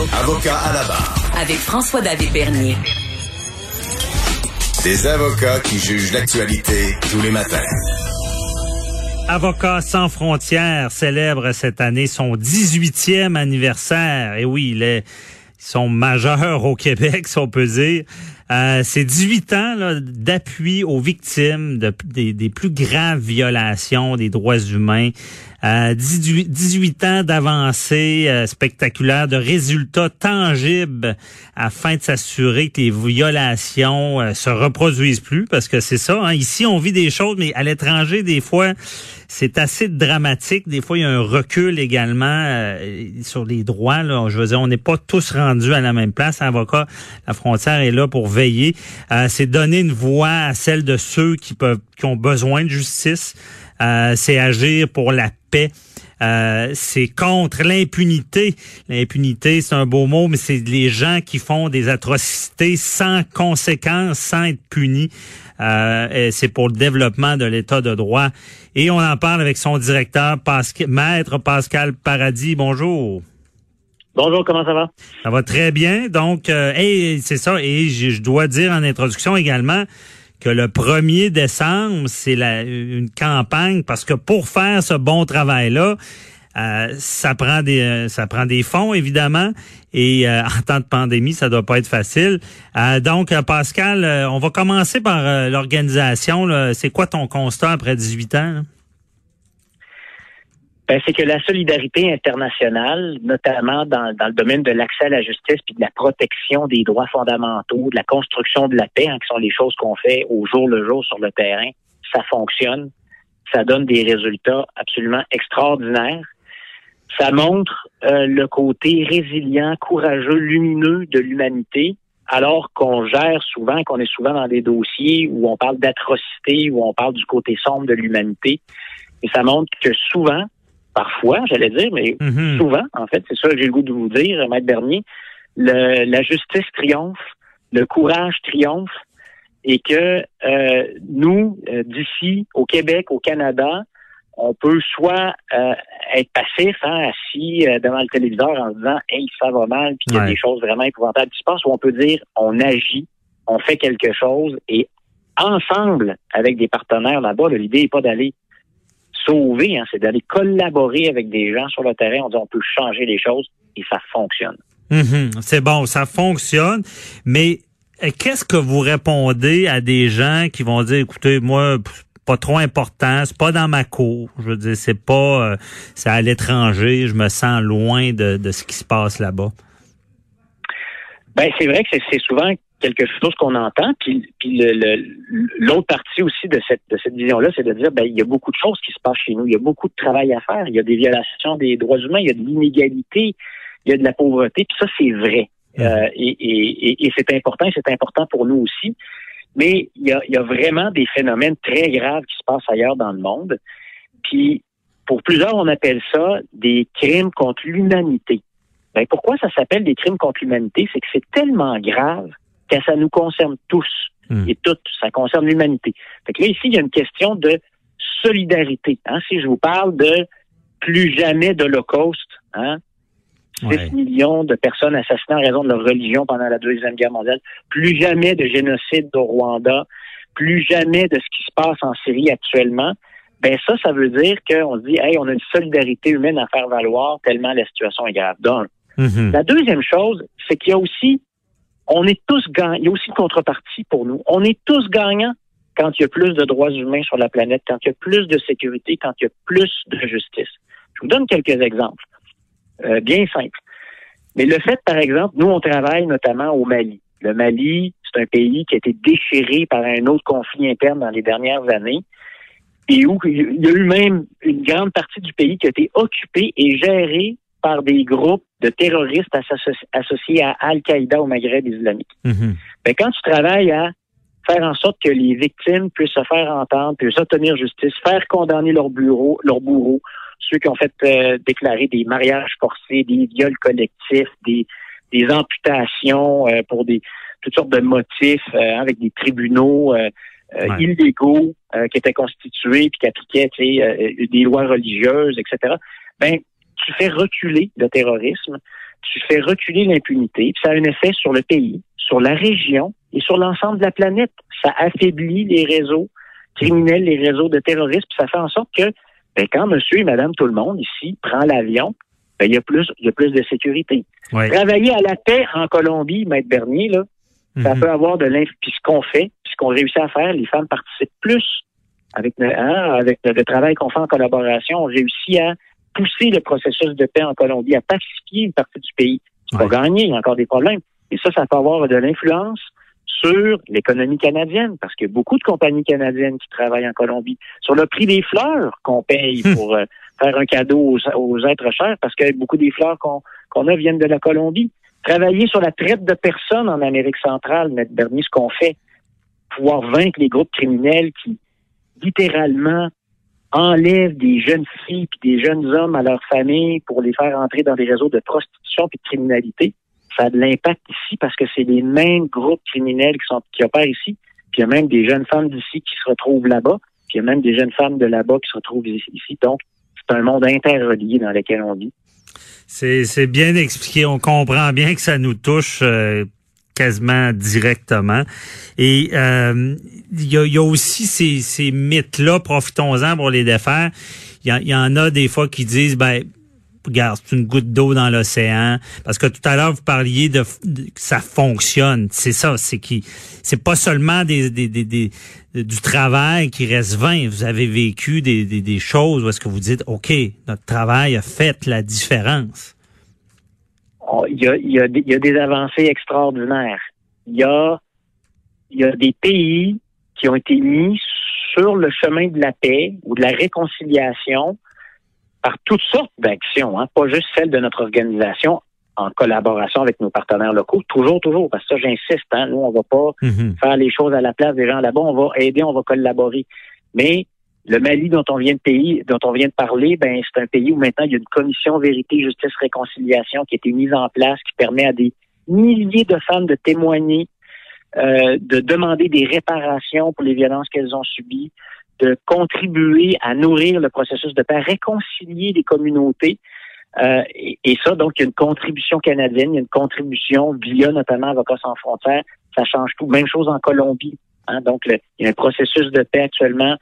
Avocat à la barre. Avec François-David Bernier. Des avocats qui jugent l'actualité tous les matins. Avocats sans frontières célèbre cette année son 18e anniversaire. Et oui, il est, ils sont majeurs au Québec, si on peut dire. Euh, c'est 18 ans d'appui aux victimes de, des, des, plus graves violations des droits humains. Euh, 18, 18 ans d'avancées euh, spectaculaires, de résultats tangibles afin de s'assurer que les violations euh, se reproduisent plus, parce que c'est ça. Hein. Ici, on vit des choses, mais à l'étranger, des fois, c'est assez dramatique. Des fois, il y a un recul également euh, sur les droits. Là. Je veux dire, on n'est pas tous rendus à la même place. Avocat, la frontière est là pour veiller. c'est donner une voix à celle de ceux qui peuvent, qui ont besoin de justice. Euh, c'est agir pour la paix. Euh, c'est contre l'impunité. L'impunité, c'est un beau mot, mais c'est les gens qui font des atrocités sans conséquences, sans être punis. Euh, c'est pour le développement de l'État de droit. Et on en parle avec son directeur, Maître Pascal Paradis. Bonjour. Bonjour, comment ça va? Ça va très bien. Donc, euh, c'est ça. Et je dois dire en introduction également que le 1er décembre, c'est une campagne parce que pour faire ce bon travail-là, euh, ça prend des euh, ça prend des fonds évidemment et euh, en temps de pandémie ça doit pas être facile. donc Pascal, on va commencer par l'organisation. C'est quoi ton constat après 18 ans? Ben, c'est que la solidarité internationale, notamment dans, dans le domaine de l'accès à la justice puis de la protection des droits fondamentaux, de la construction de la paix, hein, qui sont les choses qu'on fait au jour le jour sur le terrain, ça fonctionne. Ça donne des résultats absolument extraordinaires. Ça montre euh, le côté résilient, courageux, lumineux de l'humanité, alors qu'on gère souvent, qu'on est souvent dans des dossiers où on parle d'atrocité, où on parle du côté sombre de l'humanité. Et ça montre que souvent, parfois, j'allais dire, mais mhm. souvent, en fait, c'est ça que j'ai le goût de vous dire, Maître Bernier, le, la justice triomphe, le courage triomphe, et que euh, nous, euh, d'ici, au Québec, au Canada, on peut soit euh, être passif, hein, assis devant le téléviseur en se disant Hey, ça va mal, puis il y a des choses vraiment épouvantables qui se passent, ou on peut dire on agit, on fait quelque chose, et ensemble, avec des partenaires là-bas, l'idée n'est pas d'aller sauver, hein, c'est d'aller collaborer avec des gens sur le terrain. On dit on peut changer les choses et ça fonctionne. Mhm. c'est bon, ça fonctionne, mais euh, qu'est-ce que vous répondez à des gens qui vont dire, écoutez, moi, pas trop important, c'est pas dans ma cour. Je veux dire, c'est pas, euh, c'est à l'étranger, je me sens loin de, de ce qui se passe là-bas. Ben c'est vrai que c'est souvent quelque chose qu'on entend. Puis, puis l'autre partie aussi de cette, de cette vision-là, c'est de dire, ben, il y a beaucoup de choses qui se passent chez nous. Il y a beaucoup de travail à faire. Il y a des violations des droits humains. Il y a de l'inégalité. Il y a de la pauvreté. Puis ça, c'est vrai. Mmh. Euh, et, et, et c'est important. Et c'est important pour nous aussi. Mais il y, a, il y a vraiment des phénomènes très graves qui se passent ailleurs dans le monde. Puis, pour plusieurs, on appelle ça des crimes contre l'humanité. Ben, pourquoi ça s'appelle des crimes contre l'humanité? C'est que c'est tellement grave que ça nous concerne tous hmm. et toutes. Ça concerne l'humanité. Fait que là, ici, il y a une question de solidarité. Hein? Si je vous parle de plus jamais d'Holocauste, hein? 6 millions de personnes assassinées en raison de leur religion pendant la Deuxième Guerre mondiale, plus jamais de génocide au Rwanda, plus jamais de ce qui se passe en Syrie actuellement, ben ça, ça veut dire qu'on se dit, hey, on a une solidarité humaine à faire valoir tellement la situation est grave. Donc, mm-hmm. la deuxième chose, c'est qu'il y a aussi on est tous gagnants. Il y a aussi une contrepartie pour nous. On est tous gagnants quand il y a plus de droits humains sur la planète, quand il y a plus de sécurité, quand il y a plus de justice. Je vous donne quelques exemples, euh, bien simples. Mais le fait, par exemple, nous, on travaille notamment au Mali. Le Mali, c'est un pays qui a été déchiré par un autre conflit interne dans les dernières années et où il y a eu même une grande partie du pays qui a été occupée et gérée par des groupes de terroristes associés à Al-Qaïda au Maghreb islamique. Mm quand tu travailles à faire en sorte que les victimes puissent se faire entendre, puissent obtenir justice, faire condamner leurs bureaux, leurs bourreaux, ceux qui ont fait euh, déclarer des mariages forcés, des viols collectifs, des, des amputations euh, pour des toutes sortes de motifs euh, avec des tribunaux illégaux qui étaient constitués puis qui appliquaient des lois religieuses, etc. Ben tu fais reculer le terrorisme, tu fais reculer l'impunité, puis ça a un effet sur le pays, sur la région et sur l'ensemble de la planète. Ça affaiblit les réseaux criminels, les réseaux de terrorisme, puis ça fait en sorte que ben, quand monsieur et madame tout le monde ici prend l'avion, ben, il y a plus il y a plus de sécurité. Travailler à la paix en Colombie, Maître Bernier, là, ça mhm. peut avoir de l'influence. Puis ce qu'on fait, puis ce qu'on réussit à faire, les femmes participent plus avec, hein, avec le, travail qu'on fait en collaboration. On réussit à pousser le processus de paix en Colombie, à pacifier une partie du pays. C'est pas gagner, il y a encore des problèmes. Et ça, ça peut avoir de l'influence sur l'économie canadienne, parce qu'il y a beaucoup de compagnies canadiennes qui travaillent en Colombie, sur le prix des fleurs qu'on paye hmm. pour euh, faire un cadeau aux, êtres chers, parce que beaucoup des fleurs qu'on a viennent de la Colombie. Travailler sur la traite de personnes en Amérique centrale, M. Bernier, ce qu'on fait, pouvoir vaincre les groupes criminels qui, littéralement, enlèvent des jeunes filles et des jeuns hommes à leur famille pour les faire entrer dans des réseaux de prostitution et de criminalité ça a de l'impact ici parce que c'est les mêmes groupes criminels qui sont qui opèrent ici. Puis il y a même des jeunes femmes d'ici qui se retrouvent là-bas. Puis il y a même des jeunes femmes de là-bas qui se retrouvent ici. Donc, c'est un monde interrelié dans lequel on vit. C'est bien expliqué. On comprend bien que ça nous touche euh, quasiment directement. Et euh, il y, a, aussi ces, ces mythes-là, profitons-en pour les défaire. Il y, en a des fois qui disent, ben regarde, c'est une goutte d'eau dans l'océan. Parce que tout à l'heure, vous parliez de, que ça fonctionne. C'est ça, c'est qui, c'est pas seulement du travail qui reste vain. Vous avez vécu des, des, des choses où est-ce que vous dites, OK, notre travail a fait la différence. Oh, il y a, il y a, y a des avancées extraordinaires. Il y a, il y a des pays qui ont été mis sur le chemin de la paix ou de la réconciliation par toutes sortes d'actions, hein, pas juste celles de notre organisation en collaboration avec nos partenaires locaux, toujours, toujours, parce que ça, j'insiste, hein, nous, on va pas mhm. faire les choses à la place des gens là-bas, on va aider, on va collaborer. Mais le Mali dont on vient de parler, ben c'est un pays où maintenant il y a une commission vérité, justice, réconciliation qui a été mise en place, qui permet à des milliers de femmes de témoigner, euh, de demander des réparations pour les violences qu'elles ont subies, de contribuer à nourrir le processus de paix, réconcilier les communautés. Euh, et, ça, donc, il y a une contribution canadienne, il y a une contribution via notamment Avocats sans frontières. Ça change tout. Même chose en Colombie. Hein. donc, il y a un processus de paix actuellement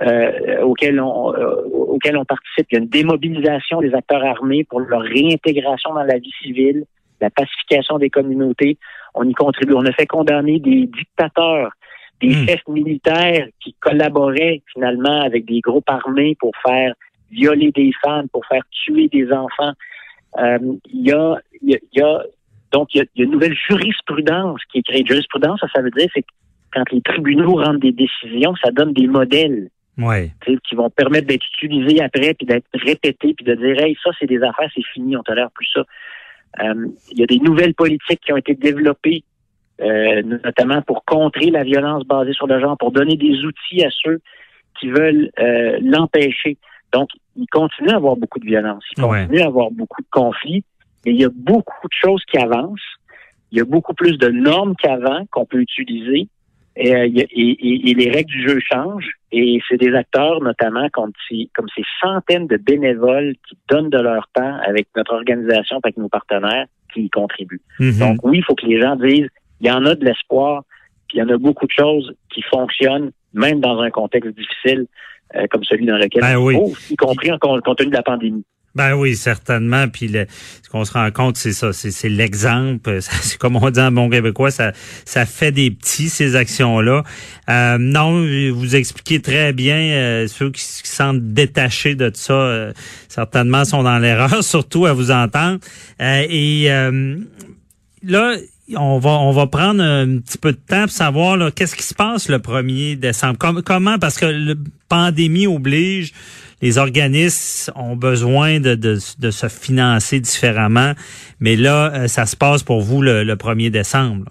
euh, auquel, on, euh, auquel on participe. Il y a une démobilisation des acteurs armés pour leur réintégration dans la vie civile, la pacification des communautés. On y contribue. On a fait condamner des dictateurs des hmm. chefs militaires qui collaboraient finalement avec des groupes armés pour faire violer des femmes, pour faire tuer des enfants. Euh, il y, a, y, a, donc il y a, une nouvelle jurisprudence qui est créée. Jurisprudence, ça, ça veut dire c'est quand les tribunaux rendent des décisions, ça donne des modèles ouais. qui vont permettre d'être utilisés après, puis d'être répétés, puis de dire hey, ça c'est des affaires, c'est fini, on tolère plus ça. Euh, il y a des nouvelles politiques qui ont été développées euh, notamment pour contrer la violence basée sur le genre, pour donner des outils à ceux qui veulent euh, l'empêcher. Donc, il continue à avoir beaucoup de violence, il continue à avoir beaucoup de conflits, mais il y a beaucoup de choses qui avancent. Il y a beaucoup plus de normes qu'avant qu'on peut utiliser. Et, euh, et, les règles du jeu changent. Et c'est des acteurs, notamment comme, comme ces centaines de bénévoles qui donnent de leur temps avec notre organisation, avec nos partenaires, qui y contribuent. Mm-hmm. Donc oui, il faut que les gens disent, il y en a de l'espoir, puis il y en a beaucoup de choses qui fonctionnent, même dans un contexte difficile euh, comme celui dans lequel ben on trouve, y compris en compte tenu de la pandémie. Ben oui, certainement. Puis ce qu'on se rend compte, c'est ça, c'est l'exemple. C'est comme on dit en bon québécois, ça, ça fait des petits ces actions-là. Euh, non, vous expliquez très bien. Euh, ceux qui se sentent détachés de ça, euh, certainement sont dans l'erreur, surtout à vous entendre. et là, on va on va prendre un petit peu de temps pour savoir qu'est-ce qui se passe le 1er décembre? comment? Parce que la pandémie oblige les organismes ont besoin de, de, se financer différemment, mais là euh, ça se passe pour vous le, 1er décembre.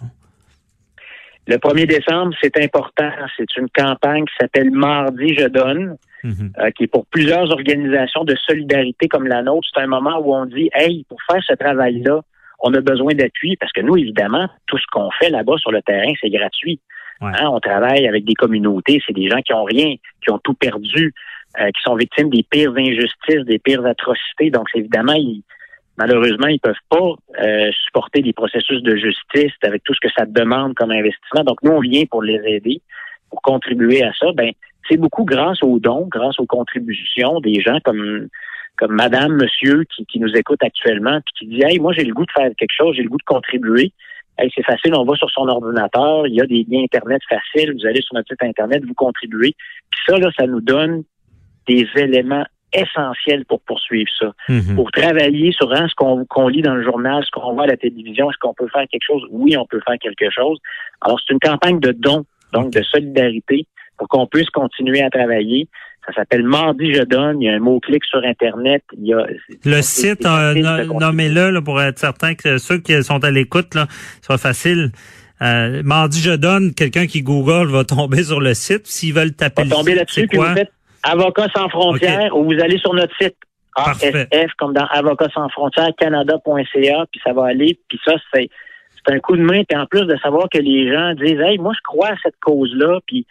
Le 1er décembre, c'est important. C'est une campagne qui s'appelle Mardi je donne, mhm. euh, qui est pour plusieurs organisations de solidarité comme la nôtre. C'est un moment où on dit, hey, pour faire ce travail-là, on a besoin d'appui parce que nous, évidemment, tout ce qu'on fait là-bas sur le terrain, c'est gratuit. Hein, on travaille avec des communautés, c'est des gens qui ont rien, qui ont tout perdu. Qui sont victimes des pires injustices, des pires atrocités. Donc, évidemment, ils, malheureusement, ils peuvent pas supporter des processus de justice avec tout ce que ça demande comme investissement. Donc, nous, on vient pour les aider, pour contribuer à ça. Ben, c'est beaucoup grâce aux dons, grâce aux contributions des gens comme comme madame, monsieur qui, qui nous écoute actuellement, puis qui dit Hey, moi j'ai le goût de faire quelque chose, j'ai le goût de contribuer. Hey, c'est facile, on va sur son ordinateur, il y a des liens Internet faciles, vous allez sur notre site Internet, vous contribuez. Puis ça, là, ça nous donne des éléments essentiels pour poursuivre ça. Mhm. Pour travailler sur hein, ce qu'on lit dans le journal, ce qu'on voit à la télévision, est-ce qu'on peut faire quelque chose? Oui, on peut faire quelque chose. Alors, c'est une campagne de dons, donc de solidarité, pour qu'on puisse continuer à travailler. Ça s'appelle Mardi Je donne. Il y a un mot-clic sur Internet. Il y a, le site, euh, nommez-le là, pour être certain que ceux qui sont à l'écoute, là, soit facile. Euh, Mardi Je donne, quelqu'un qui Google va tomber sur le site. S'ils veulent taper va tomber là-dessus, vous faites Avocats sans frontières ou vous allez sur notre site ASF, comme dans Avocats sans frontières, canada.ca, puis ça va aller. Puis ça, c'est c'est un coup de main. Puis en plus de savoir que les gens disent, hey, moi, je crois à cette cause-là, puis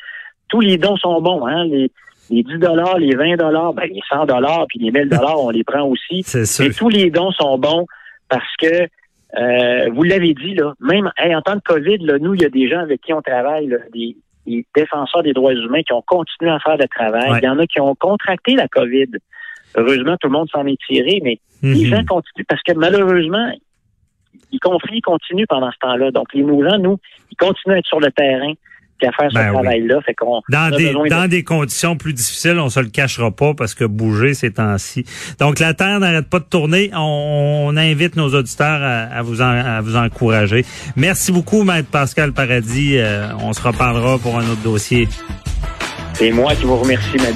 tous les dons sont bons, hein. Les, les 10 dollars, les 20 dollars, ben, les 100 dollars, puis les 1000 dollars, on les prend aussi. C'est Et tous les dons sont bons parce que euh, vous l'avez dit là, même en temps de Covid, là, nous, il y a des gens avec qui on travaille, là, des, des, défenseurs des droits humains qui ont continué à faire le travail. Il y en a qui ont contracté la COVID. Heureusement, tout le monde s'en est tiré, mais les Mhm. gens continuent parce que malheureusement, compris, ils continuent pendant ce temps-là. Donc, les mouvements, nous, ils continuent à être sur le terrain faire Ben ce oui. travail-là. Fait qu'on Dans des, de- dans des conditions plus difficiles, on se le cachera pas parce que bouger ces temps-ci. Donc la Terre n'arrête pas de tourner. On, on invite nos auditeurs à, à vous en- à vous encourager. Merci beaucoup, Maître Pascal Paradis. Euh, on se reparlera pour un autre dossier. C'est moi qui vous remercie, madame.